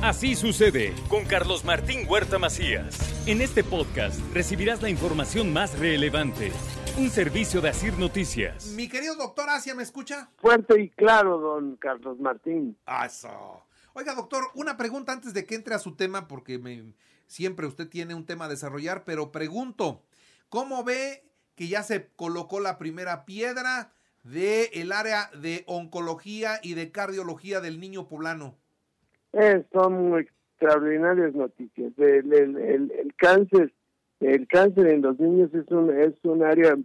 Así sucede con Carlos Martín Huerta Macías. En este podcast recibirás la información más relevante. Un servicio de Asir Noticias. Mi querido doctor Asia, ¿me escucha? Fuerte y claro, don Carlos Martín. Eso. Oiga, doctor, una pregunta antes de que entre a su tema, porque me, siempre usted tiene un tema a desarrollar, pero pregunto, ¿cómo ve que ya se colocó la primera piedra del el área de oncología y de cardiología del niño poblano? Eh, son extraordinarias noticias. El, el, el, cáncer, el cáncer en los niños es un es un área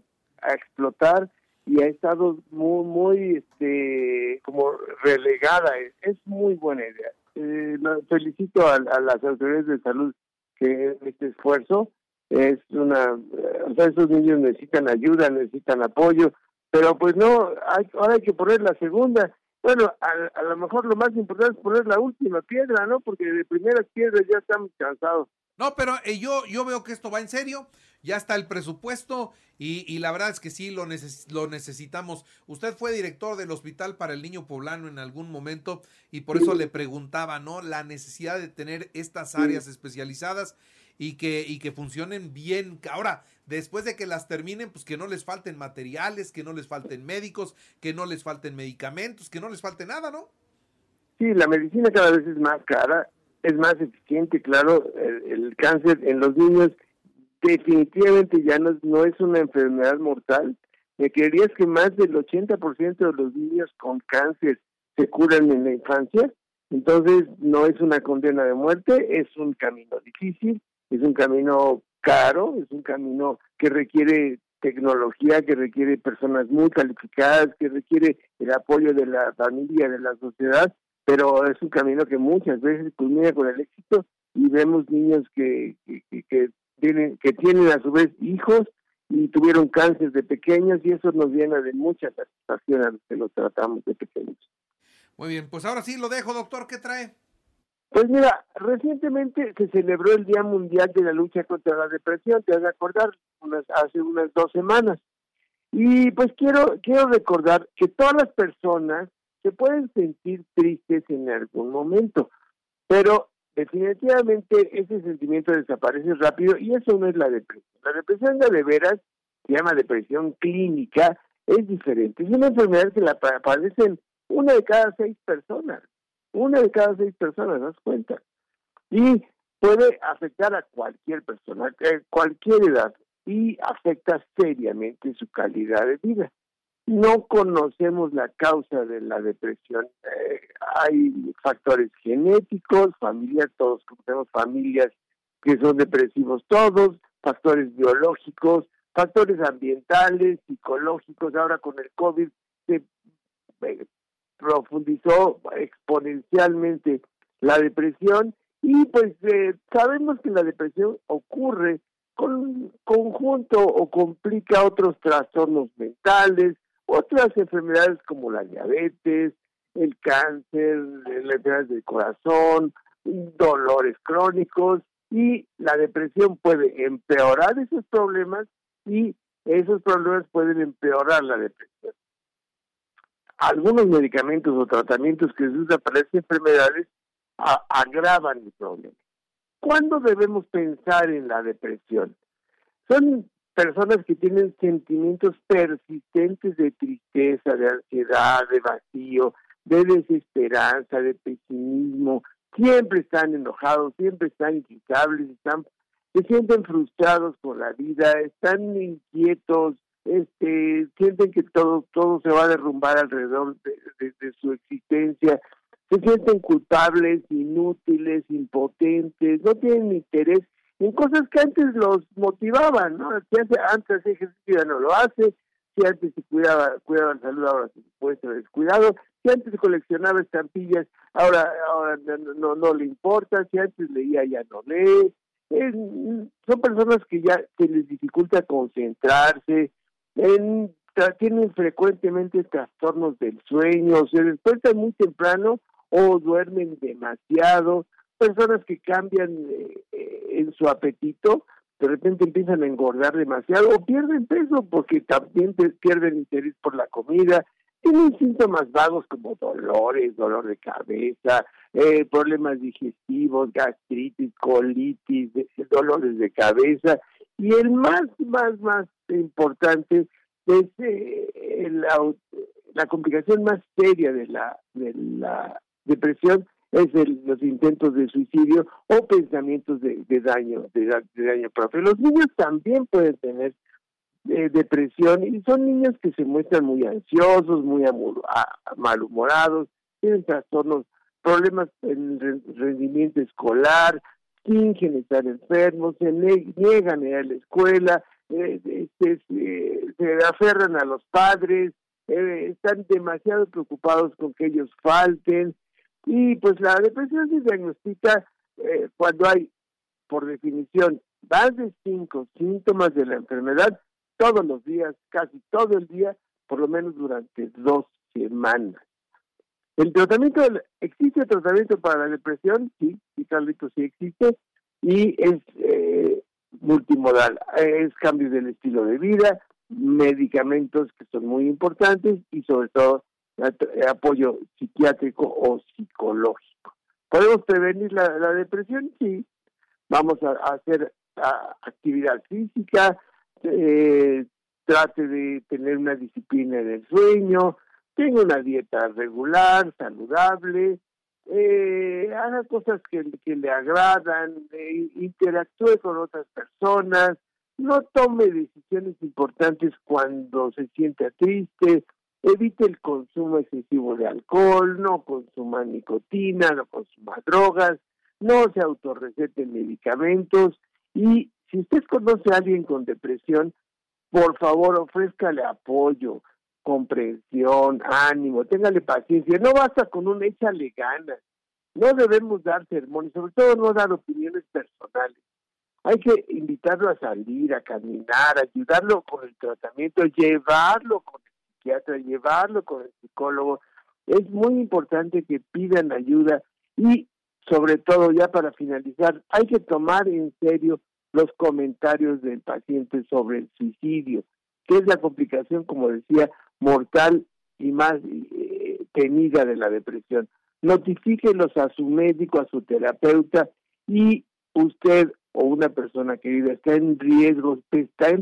a explotar y ha estado muy muy este como relegada. Es, muy buena idea. Eh, felicito a, las autoridades de salud que este esfuerzo es una, o sea, esos niños necesitan ayuda, necesitan apoyo, pero pues no, hay, ahora hay que poner la segunda bueno, a, lo mejor lo más importante es poner la última piedra, ¿no? Porque de primeras piedras ya estamos cansados. No, pero eh, yo, yo veo que esto va en serio, ya está el presupuesto y, y la verdad es que sí lo, lo necesitamos. Usted fue director del Hospital para el Niño Poblano en algún momento y por eso le preguntaba, ¿no? La necesidad de tener estas áreas especializadas y que, y que funcionen bien. Ahora, después de que las terminen, pues que no les falten materiales, que no les falten médicos, que no les falten medicamentos, que no les falte nada, ¿no? Sí, la medicina cada vez es más cara, es más eficiente, claro, el, cáncer en los niños definitivamente ya no, no es una enfermedad mortal. Me creerías que más del 80% de los niños con cáncer se curan en la infancia, entonces no es una condena de muerte, es un camino difícil, es un camino caro, es un camino que requiere tecnología, que requiere personas muy calificadas, que requiere el apoyo de la familia, de la sociedad, pero es un camino que muchas veces culmina con el éxito y vemos niños que, que, tienen, que tienen a su vez hijos y tuvieron cáncer de pequeños y eso nos llena de mucha satisfacción a que los tratamos de pequeños. Muy bien, pues ahora sí lo dejo, doctor, ¿qué trae? Pues mira, recientemente se celebró el Día Mundial de la Lucha contra la Depresión, te vas a acordar, hace unas dos semanas. Y pues quiero, quiero recordar que todas las personas se pueden sentir tristes en algún momento, pero definitivamente ese sentimiento desaparece rápido y eso no es la depresión. La depresión de veras se llama depresión clínica, es diferente. Es una enfermedad que la padecen una de cada seis personas. Una de cada seis personas, ¿das cuenta? Y puede afectar a cualquier persona, a cualquier edad, y afecta seriamente su calidad de vida. No conocemos la causa de la depresión. Eh, hay factores genéticos, familias, todos conocemos familias que son depresivos todos, factores biológicos, factores ambientales, psicológicos. Ahora con el COVID se eh, profundizó exponencialmente la depresión y pues eh, sabemos que la depresión ocurre con conjunto o complica otros trastornos mentales, otras enfermedades como la diabetes, el cáncer, las enfermedades del corazón, dolores crónicos y la depresión puede empeorar esos problemas y esos problemas pueden empeorar la depresión algunos medicamentos o tratamientos que se usan para estas enfermedades agravan el problema. ¿Cuándo debemos pensar en la depresión? Son personas que tienen sentimientos persistentes de tristeza, de ansiedad, de vacío, de desesperanza, de pesimismo, siempre están enojados, siempre están inquietables, están, se sienten frustrados por la vida, están inquietos, este, sienten que todo, todo se va a derrumbar alrededor de, su existencia, se sienten culpables, inútiles, impotentes, no tienen interés en cosas que antes los motivaban, ¿no? Si antes, antes ejercicio ya no lo hace, si antes se cuidaba, cuidaba la salud, ahora se puede descuidado, si antes coleccionaba estampillas, ahora, ahora no, no, le importa, si antes leía ya no lee, son personas que ya se les dificulta concentrarse, tienen frecuentemente trastornos del sueño, se despiertan muy temprano o duermen demasiado, personas que cambian eh, eh, en su apetito, de repente empiezan a engordar demasiado o pierden peso porque también pierden interés por la comida, tienen síntomas vagos como dolores, dolor de cabeza, eh, problemas digestivos, gastritis, colitis, dolores de cabeza. Y el más, más, más importante es eh, la, complicación más seria de la, de la depresión es el, los intentos de suicidio o pensamientos de, daño, de, daño propio. Los niños también pueden tener eh, depresión y son niños que se muestran muy ansiosos, muy malhumorados, tienen trastornos, problemas en rendimiento escolar, fingen estar enfermos, se niegan a ir a la escuela, eh, este, se, aferran a los padres, eh, están demasiado preocupados con que ellos falten, y pues la depresión se diagnostica eh, cuando hay, por definición, más de cinco síntomas de la enfermedad todos los días, casi todo el día, por lo menos durante dos semanas. El tratamiento, ¿existe tratamiento para la depresión? Sí, sí, Carlito, sí existe, y es eh, multimodal, es cambio del estilo de vida, medicamentos que son muy importantes y sobre todo apoyo psiquiátrico o psicológico. ¿Podemos prevenir la, depresión? Sí. Vamos a, hacer actividad física, eh, trate de tener una disciplina en el sueño, tenga una dieta regular, saludable, eh, haga cosas que, le agradan, eh, interactúe con otras personas, no tome decisiones importantes cuando se sienta triste, evite el consumo excesivo de alcohol, no consuma nicotina, no consuma drogas, no se autorreceten medicamentos y si usted conoce a alguien con depresión, por favor ofrézcale apoyo, comprensión, ánimo, téngale paciencia, no basta con un échale ganas, no debemos dar sermones, sobre todo no dar opiniones personales. Hay que invitarlo a salir, a caminar, ayudarlo con el tratamiento, llevarlo con psiquiatra, llevarlo con el psicólogo. Es muy importante que pidan ayuda y sobre todo ya para finalizar, hay que tomar en serio los comentarios del paciente sobre el suicidio, que es la complicación, como decía, mortal y más eh, temida de la depresión. Notifíquelos a su médico, a su terapeuta y usted o una persona querida está en riesgo, está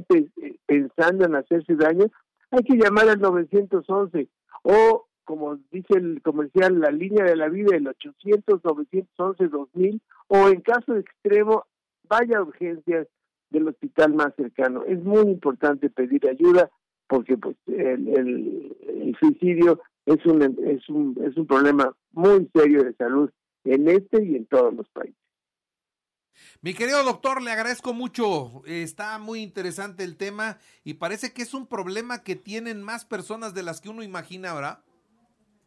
pensando en hacerse daño, hay que llamar al 911 o, como dice el comercial, la línea de la vida, el 800-911-2000 o en caso extremo, vaya a urgencias del hospital más cercano. Es muy importante pedir ayuda porque pues el, suicidio es un, es, un, es un problema muy serio de salud en este y en todos los países. Mi querido doctor, le agradezco mucho. Está muy interesante el tema y parece que es un problema que tienen más personas de las que uno imagina, ¿verdad?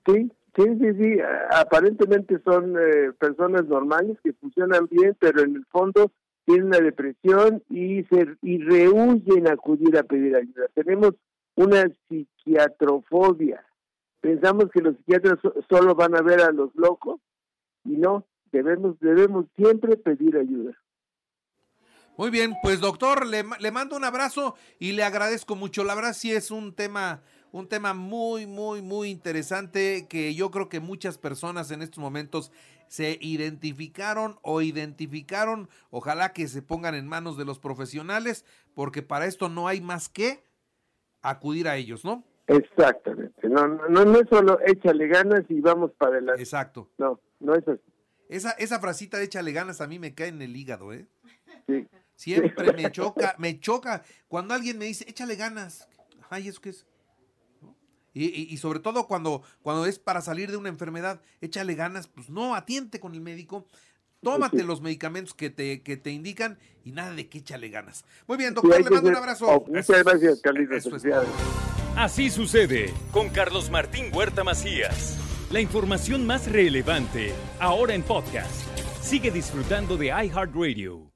Sí, sí, sí, sí. Aparentemente son eh, personas normales que funcionan bien, pero en el fondo tienen una depresión y, se, y rehuyen acudir a pedir ayuda. Tenemos una psiquiatrofobia. Pensamos que los psiquiatras solo van a ver a los locos y no, debemos, debemos siempre pedir ayuda. Muy bien, pues doctor, le, le, mando un abrazo y le agradezco mucho. La verdad sí es un tema, un tema muy, muy, muy interesante que yo creo que muchas personas en estos momentos se identificaron o identificaron. Ojalá que se pongan en manos de los profesionales, porque para esto no hay más que acudir a ellos, ¿no? Exactamente. No, no, no es solo échale ganas y vamos para adelante. Exacto. No, no es así. Esa, esa frasita de échale ganas a mí me cae en el hígado, ¿eh? Sí. Siempre me choca, me choca cuando alguien me dice, échale ganas. Ay, ¿eso qué es? Y, sobre todo cuando, cuando es para salir de una enfermedad, échale ganas, pues no, atiente con el médico, tómate los medicamentos que te, que te indican y nada de que échale ganas. Muy bien, doctor, le mando un abrazo. Oh, muchas gracias, Carlitos. Así sucede con Carlos Martín Huerta Macías. La información más relevante, ahora en podcast. Sigue disfrutando de iHeartRadio.